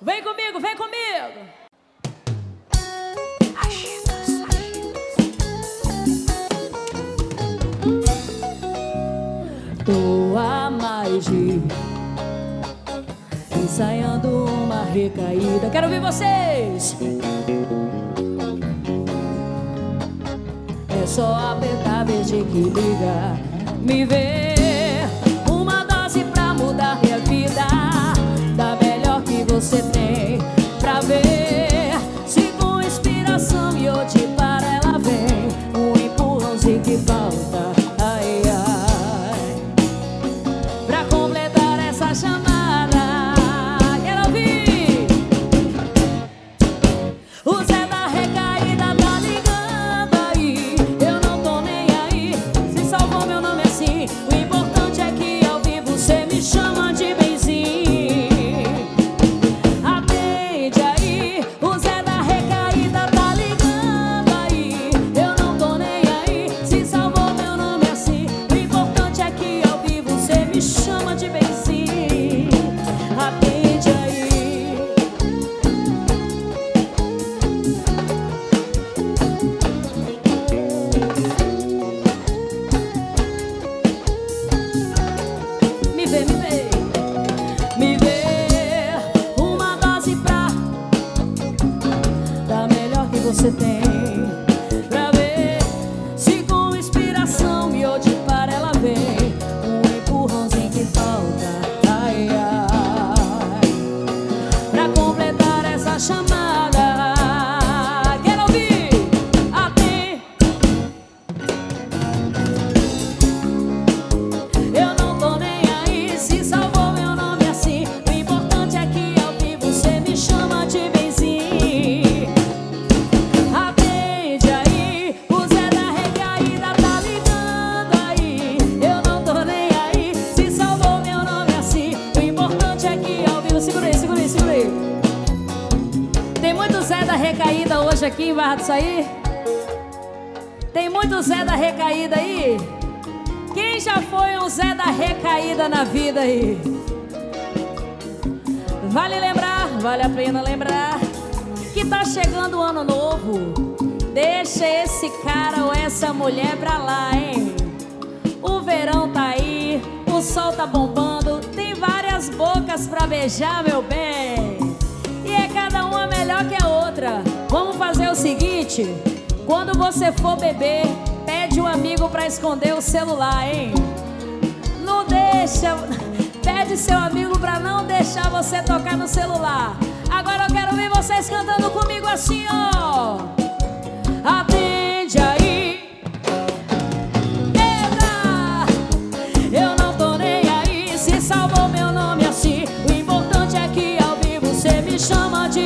Vem comigo, vem comigo. Tô a mais de ensaiando uma recaída. Quero ouvir vocês. É só apertar verde que liga. Me vê melhor que recaída hoje aqui em Barra do Saí? Tem muito Zé da recaída aí? Quem já foi um Zé da recaída na vida aí? Vale lembrar, vale a pena lembrar que tá chegando o ano novo. Deixa esse cara ou essa mulher pra lá, hein? O verão tá aí, o sol tá bombando, tem várias bocas pra beijar, meu bem. Quando você for beber, pede um amigo para esconder o celular, hein? Não deixa. Pede seu amigo para não deixar você tocar no celular. Agora eu quero ver vocês cantando comigo assim, ó. Atende aí. se salvou meu nome assim. O importante é que ao vivo você me chama de